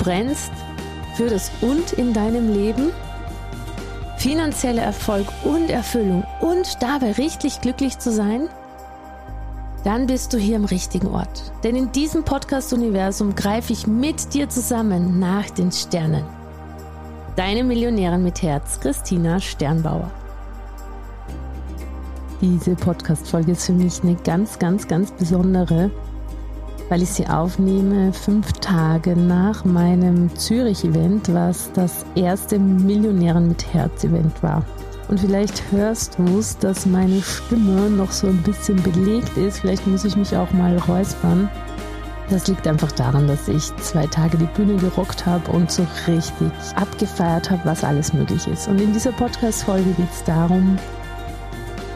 Brennst für das Und in deinem Leben, finanzieller Erfolg und Erfüllung und dabei richtig glücklich zu sein? Dann bist du hier im richtigen Ort. Denn in diesem Podcast-Universum greife ich mit dir zusammen nach den Sternen. Deine Millionärin mit Herz, Christina Sternbauer. Diese Podcast-Folge ist für mich eine ganz, ganz, ganz besondere, weil ich sie aufnehme fünf Tage nach meinem Zürich-Event, was das erste Millionären mit Herz-Event war. Und vielleicht hörst du es, dass meine Stimme noch so ein bisschen belegt ist. Vielleicht muss ich mich auch mal räuspern. Das liegt einfach daran, dass ich zwei Tage die Bühne gerockt habe und so richtig abgefeiert habe, was alles möglich ist. Und in dieser Podcast-Folge geht es darum,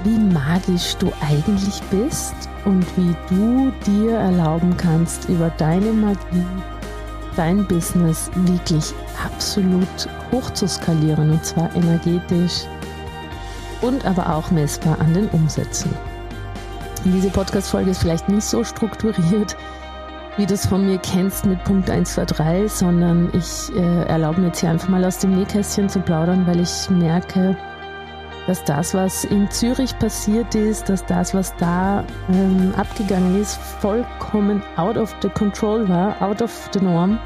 wie magisch du eigentlich bist und wie du dir erlauben kannst, über deine Magie dein Business wirklich absolut hoch zu skalieren und zwar energetisch und aber auch messbar an den Umsätzen. Diese Podcast-Folge ist vielleicht nicht so strukturiert, wie du es von mir kennst mit Punkt 1, 2, 3, sondern ich äh, erlaube mir jetzt hier einfach mal aus dem Nähkästchen zu plaudern, weil ich merke, dass das, was in Zürich passiert ist, dass das, was da ähm, abgegangen ist, vollkommen out of the control war, out of the norm.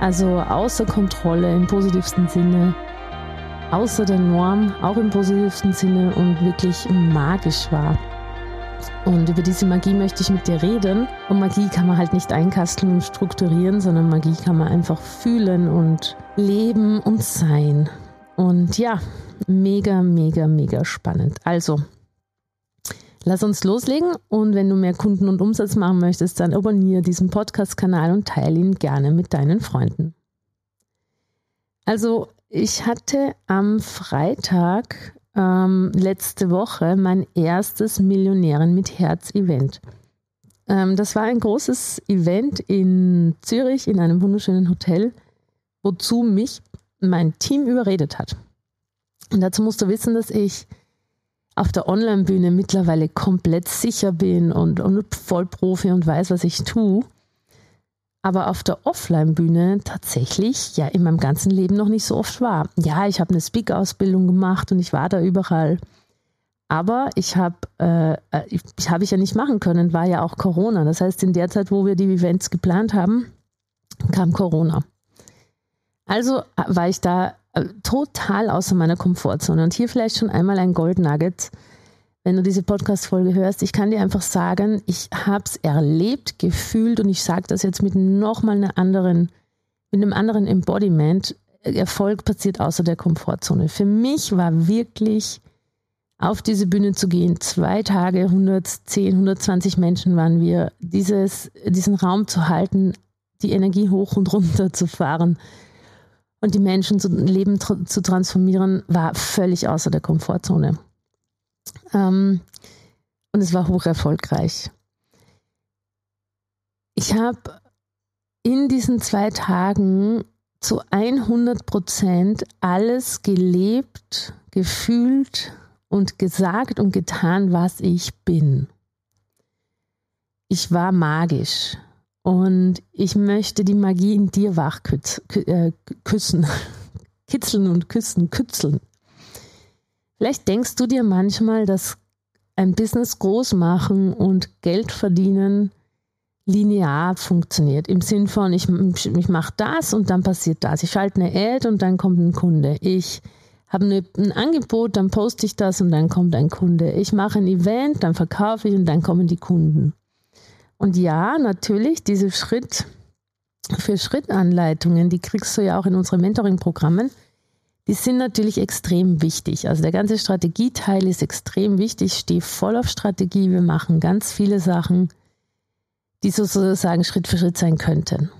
Also außer Kontrolle im positivsten Sinne, außer der Norm, auch im positivsten Sinne und wirklich magisch war. Und über diese Magie möchte ich mit dir reden. Und Magie kann man halt nicht einkasteln und strukturieren, sondern Magie kann man einfach fühlen und leben und sein. Und ja, mega, mega, mega spannend. Also, lass uns loslegen und wenn du mehr Kunden und Umsatz machen möchtest, dann abonniere diesen Podcast-Kanal und teile ihn gerne mit deinen Freunden. Also, ich hatte am Freitag ähm, letzte Woche mein erstes Millionären mit Herz-Event. Ähm, das war ein großes Event in Zürich in einem wunderschönen Hotel, wozu mich mein Team überredet hat. Und dazu musst du wissen, dass ich auf der Online-Bühne mittlerweile komplett sicher bin und, und Vollprofi und weiß, was ich tue. Aber auf der Offline-Bühne tatsächlich ja in meinem ganzen Leben noch nicht so oft war. Ja, ich habe eine Speak-Ausbildung gemacht und ich war da überall. Aber ich habe, äh, äh, ich, habe ich ja nicht machen können, war ja auch Corona. Das heißt, in der Zeit, wo wir die Events geplant haben, kam Corona. Also äh, war ich da äh, total außer meiner Komfortzone. Und hier vielleicht schon einmal ein Gold Nugget. Wenn du diese Podcast-Folge hörst, ich kann dir einfach sagen, ich habe es erlebt, gefühlt und ich sage das jetzt mit nochmal einer anderen, mit einem anderen Embodiment. Erfolg passiert außer der Komfortzone. Für mich war wirklich auf diese Bühne zu gehen, zwei Tage, 110, 120 Menschen waren wir, dieses, diesen Raum zu halten, die Energie hoch und runter zu fahren, und die Menschen zu Leben zu transformieren, war völlig außer der Komfortzone. Ähm, und es war hoch erfolgreich. Ich habe in diesen zwei Tagen zu 100 Prozent alles gelebt, gefühlt und gesagt und getan, was ich bin. Ich war magisch. Und ich möchte die Magie in dir wach äh, küssen, kitzeln und küssen, kützeln. Vielleicht denkst du dir manchmal, dass ein Business groß machen und Geld verdienen linear funktioniert. Im Sinn von, ich, ich mache das und dann passiert das. Ich schalte eine Ad und dann kommt ein Kunde. Ich habe eine, ein Angebot, dann poste ich das und dann kommt ein Kunde. Ich mache ein Event, dann verkaufe ich und dann kommen die Kunden. Und ja, natürlich, diese Schritt für Schrittanleitungen, die kriegst du ja auch in unseren Mentoring-Programmen, die sind natürlich extrem wichtig. Also der ganze Strategieteil ist extrem wichtig. Ich stehe voll auf Strategie. Wir machen ganz viele Sachen, die sozusagen Schritt für Schritt sein könnten.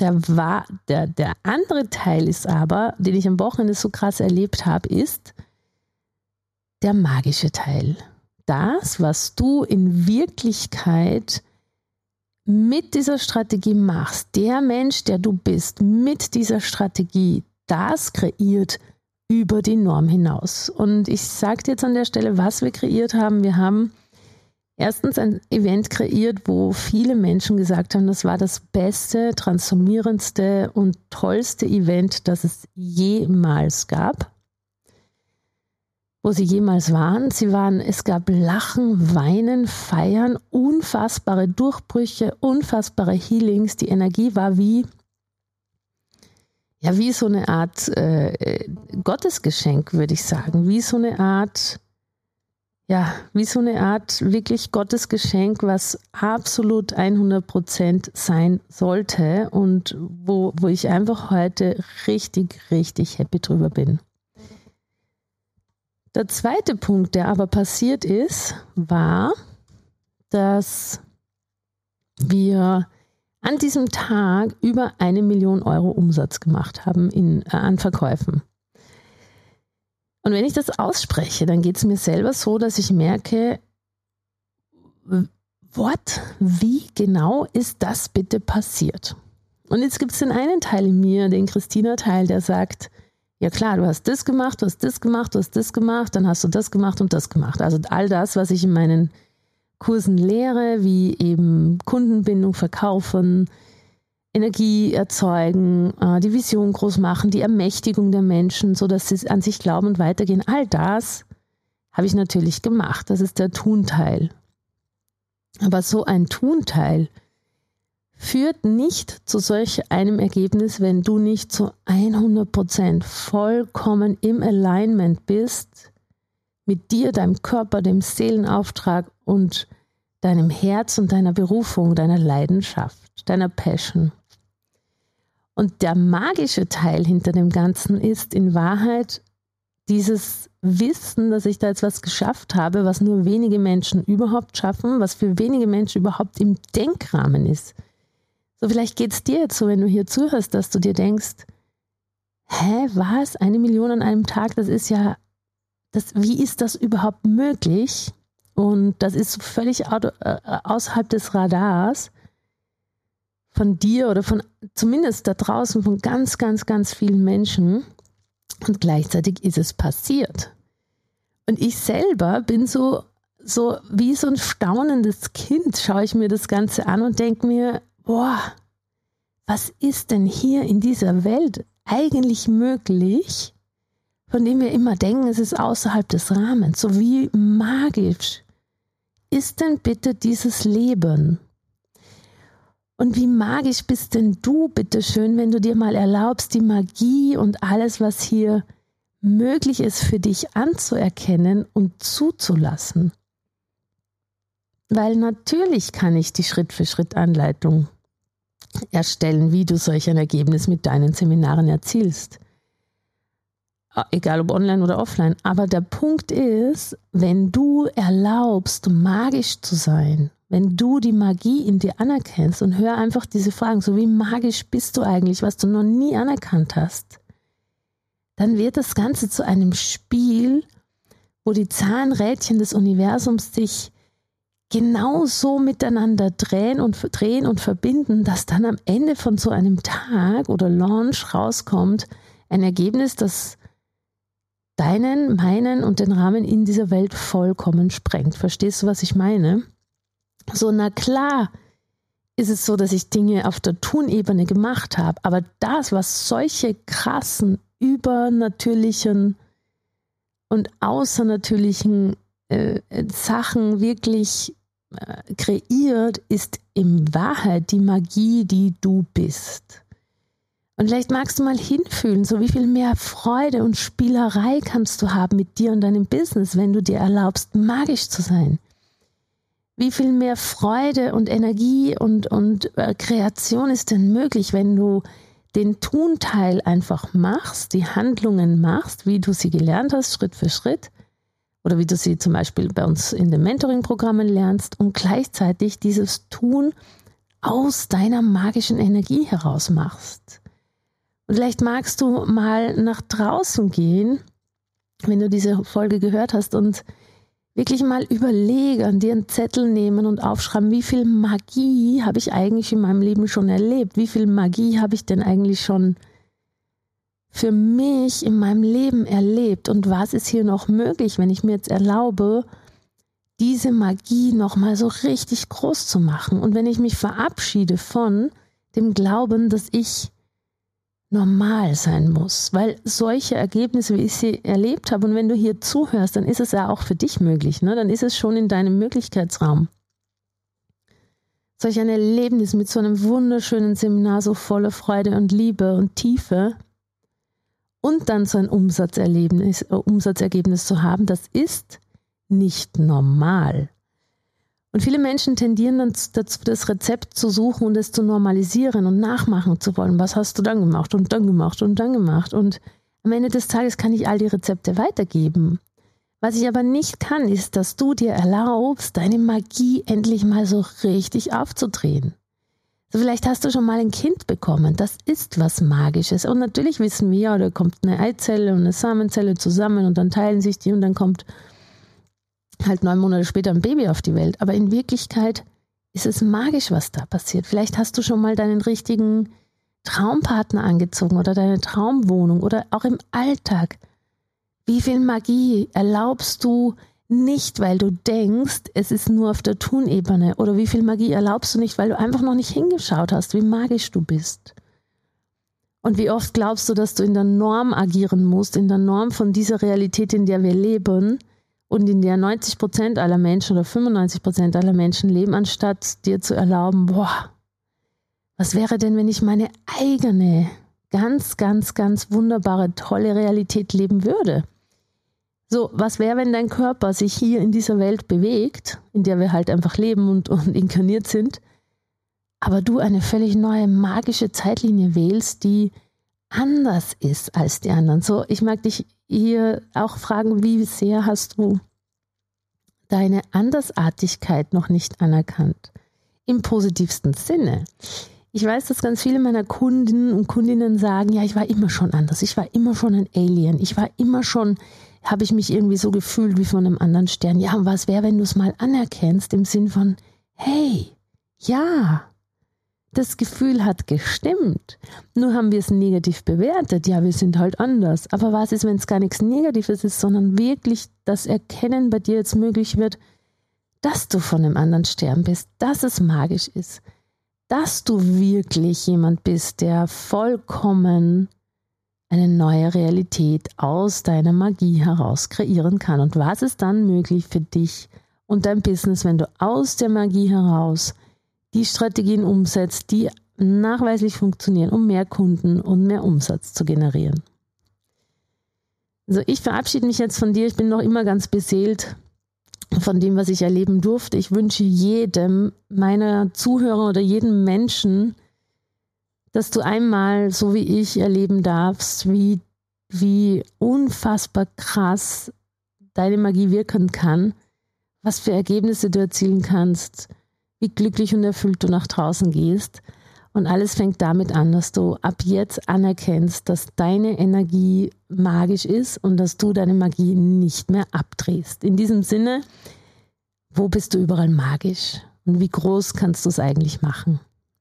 Der, war, der, der andere Teil ist aber, den ich am Wochenende so krass erlebt habe, ist der magische Teil. Das, was du in Wirklichkeit mit dieser Strategie machst, der Mensch, der du bist, mit dieser Strategie, das kreiert über die Norm hinaus. Und ich sage dir jetzt an der Stelle, was wir kreiert haben. Wir haben erstens ein Event kreiert, wo viele Menschen gesagt haben, das war das beste, transformierendste und tollste Event, das es jemals gab wo sie jemals waren. Sie waren, es gab Lachen, Weinen, Feiern, unfassbare Durchbrüche, unfassbare Healings. Die Energie war wie, ja, wie so eine Art äh, Gottesgeschenk, würde ich sagen. Wie so eine Art, ja, wie so eine Art wirklich Gottesgeschenk, was absolut 100 Prozent sein sollte und wo, wo ich einfach heute richtig, richtig happy drüber bin. Der zweite Punkt, der aber passiert ist, war, dass wir an diesem Tag über eine Million Euro Umsatz gemacht haben in, äh, an Verkäufen. Und wenn ich das ausspreche, dann geht es mir selber so, dass ich merke, what, wie genau ist das bitte passiert? Und jetzt gibt es den einen Teil in mir, den Christina-Teil, der sagt, ja klar, du hast das gemacht, du hast das gemacht, du hast das gemacht, dann hast du das gemacht und das gemacht. Also all das, was ich in meinen Kursen lehre, wie eben Kundenbindung verkaufen, Energie erzeugen, äh, die Vision groß machen, die Ermächtigung der Menschen, sodass sie an sich glauben und weitergehen. All das habe ich natürlich gemacht. Das ist der Tunteil. Aber so ein Tunteil, führt nicht zu solch einem Ergebnis, wenn du nicht zu 100% vollkommen im Alignment bist mit dir, deinem Körper, dem Seelenauftrag und deinem Herz und deiner Berufung, deiner Leidenschaft, deiner Passion. Und der magische Teil hinter dem Ganzen ist in Wahrheit dieses Wissen, dass ich da jetzt was geschafft habe, was nur wenige Menschen überhaupt schaffen, was für wenige Menschen überhaupt im Denkrahmen ist. So, vielleicht geht es dir jetzt so, wenn du hier zuhörst, dass du dir denkst, hä, was? Eine Million an einem Tag, das ist ja, das, wie ist das überhaupt möglich? Und das ist völlig auto, äh, außerhalb des Radars von dir oder von zumindest da draußen von ganz, ganz, ganz vielen Menschen. Und gleichzeitig ist es passiert. Und ich selber bin so, so wie so ein staunendes Kind, schaue ich mir das Ganze an und denke mir, boah, was ist denn hier in dieser Welt eigentlich möglich, von dem wir immer denken, es ist außerhalb des Rahmens, so wie magisch ist denn bitte dieses Leben? Und wie magisch bist denn du, bitteschön, wenn du dir mal erlaubst, die Magie und alles, was hier möglich ist für dich anzuerkennen und zuzulassen? Weil natürlich kann ich die Schritt-für-Schritt-Anleitung erstellen, wie du solch ein Ergebnis mit deinen Seminaren erzielst. Ah, egal ob online oder offline. Aber der Punkt ist, wenn du erlaubst, magisch zu sein, wenn du die Magie in dir anerkennst und hör einfach diese Fragen, so wie magisch bist du eigentlich, was du noch nie anerkannt hast, dann wird das Ganze zu einem Spiel, wo die Zahnrädchen des Universums dich genauso miteinander drehen und drehen und verbinden, dass dann am Ende von so einem Tag oder Launch rauskommt ein Ergebnis, das deinen, meinen und den Rahmen in dieser Welt vollkommen sprengt. Verstehst du, was ich meine? So, na klar ist es so, dass ich Dinge auf der Tunebene gemacht habe, aber das, was solche krassen, übernatürlichen und außernatürlichen äh, Sachen wirklich äh, kreiert, ist in Wahrheit die Magie, die du bist. Und vielleicht magst du mal hinfühlen, so wie viel mehr Freude und Spielerei kannst du haben mit dir und deinem Business, wenn du dir erlaubst, magisch zu sein. Wie viel mehr Freude und Energie und, und äh, Kreation ist denn möglich, wenn du den Tunteil einfach machst, die Handlungen machst, wie du sie gelernt hast, Schritt für Schritt, oder wie du sie zum Beispiel bei uns in den Mentoring-Programmen lernst und gleichzeitig dieses Tun aus deiner magischen Energie heraus machst. Und vielleicht magst du mal nach draußen gehen, wenn du diese Folge gehört hast und wirklich mal überlegen, dir einen Zettel nehmen und aufschreiben, wie viel Magie habe ich eigentlich in meinem Leben schon erlebt? Wie viel Magie habe ich denn eigentlich schon für mich in meinem Leben erlebt? Und was ist hier noch möglich, wenn ich mir jetzt erlaube, diese Magie nochmal so richtig groß zu machen? Und wenn ich mich verabschiede von dem Glauben, dass ich normal sein muss, weil solche Ergebnisse, wie ich sie erlebt habe, und wenn du hier zuhörst, dann ist es ja auch für dich möglich, ne? dann ist es schon in deinem Möglichkeitsraum. Solch ein Erlebnis mit so einem wunderschönen Seminar, so voller Freude und Liebe und Tiefe und dann so ein Umsatzerlebnis, äh, Umsatzergebnis zu haben, das ist nicht normal. Und viele Menschen tendieren dann dazu, das Rezept zu suchen und es zu normalisieren und nachmachen zu wollen. Was hast du dann gemacht und dann gemacht und dann gemacht? Und am Ende des Tages kann ich all die Rezepte weitergeben. Was ich aber nicht kann, ist, dass du dir erlaubst, deine Magie endlich mal so richtig aufzudrehen. Vielleicht hast du schon mal ein Kind bekommen. Das ist was Magisches. Und natürlich wissen wir, ja, da kommt eine Eizelle und eine Samenzelle zusammen und dann teilen sich die und dann kommt halt neun Monate später ein Baby auf die Welt. Aber in Wirklichkeit ist es magisch, was da passiert. Vielleicht hast du schon mal deinen richtigen Traumpartner angezogen oder deine Traumwohnung oder auch im Alltag. Wie viel Magie erlaubst du nicht, weil du denkst, es ist nur auf der Tunebene? Oder wie viel Magie erlaubst du nicht, weil du einfach noch nicht hingeschaut hast, wie magisch du bist? Und wie oft glaubst du, dass du in der Norm agieren musst, in der Norm von dieser Realität, in der wir leben, und in der 90 Prozent aller Menschen oder 95 Prozent aller Menschen leben, anstatt dir zu erlauben, boah, was wäre denn, wenn ich meine eigene, ganz, ganz, ganz wunderbare, tolle Realität leben würde? So, was wäre, wenn dein Körper sich hier in dieser Welt bewegt, in der wir halt einfach leben und, und inkarniert sind, aber du eine völlig neue magische Zeitlinie wählst, die anders ist als die anderen. So, ich mag dich hier auch fragen, wie sehr hast du deine Andersartigkeit noch nicht anerkannt? Im positivsten Sinne. Ich weiß, dass ganz viele meiner Kunden und Kundinnen sagen, ja, ich war immer schon anders, ich war immer schon ein Alien, ich war immer schon, habe ich mich irgendwie so gefühlt wie von einem anderen Stern. Ja, und was wäre, wenn du es mal anerkennst im Sinn von, hey, ja, das Gefühl hat gestimmt. Nur haben wir es negativ bewertet. Ja, wir sind halt anders. Aber was ist, wenn es gar nichts Negatives ist, sondern wirklich das Erkennen bei dir jetzt möglich wird, dass du von einem anderen Stern bist, dass es magisch ist, dass du wirklich jemand bist, der vollkommen eine neue Realität aus deiner Magie heraus kreieren kann. Und was ist dann möglich für dich und dein Business, wenn du aus der Magie heraus die Strategien umsetzt, die nachweislich funktionieren, um mehr Kunden und mehr Umsatz zu generieren. Also ich verabschiede mich jetzt von dir. Ich bin noch immer ganz beseelt von dem, was ich erleben durfte. Ich wünsche jedem meiner Zuhörer oder jedem Menschen, dass du einmal, so wie ich, erleben darfst, wie, wie unfassbar krass deine Magie wirken kann, was für Ergebnisse du erzielen kannst, wie glücklich und erfüllt du nach draußen gehst. Und alles fängt damit an, dass du ab jetzt anerkennst, dass deine Energie magisch ist und dass du deine Magie nicht mehr abdrehst. In diesem Sinne, wo bist du überall magisch und wie groß kannst du es eigentlich machen?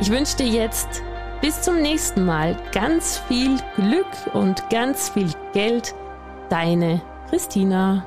Ich wünsche dir jetzt bis zum nächsten Mal ganz viel Glück und ganz viel Geld. Deine Christina.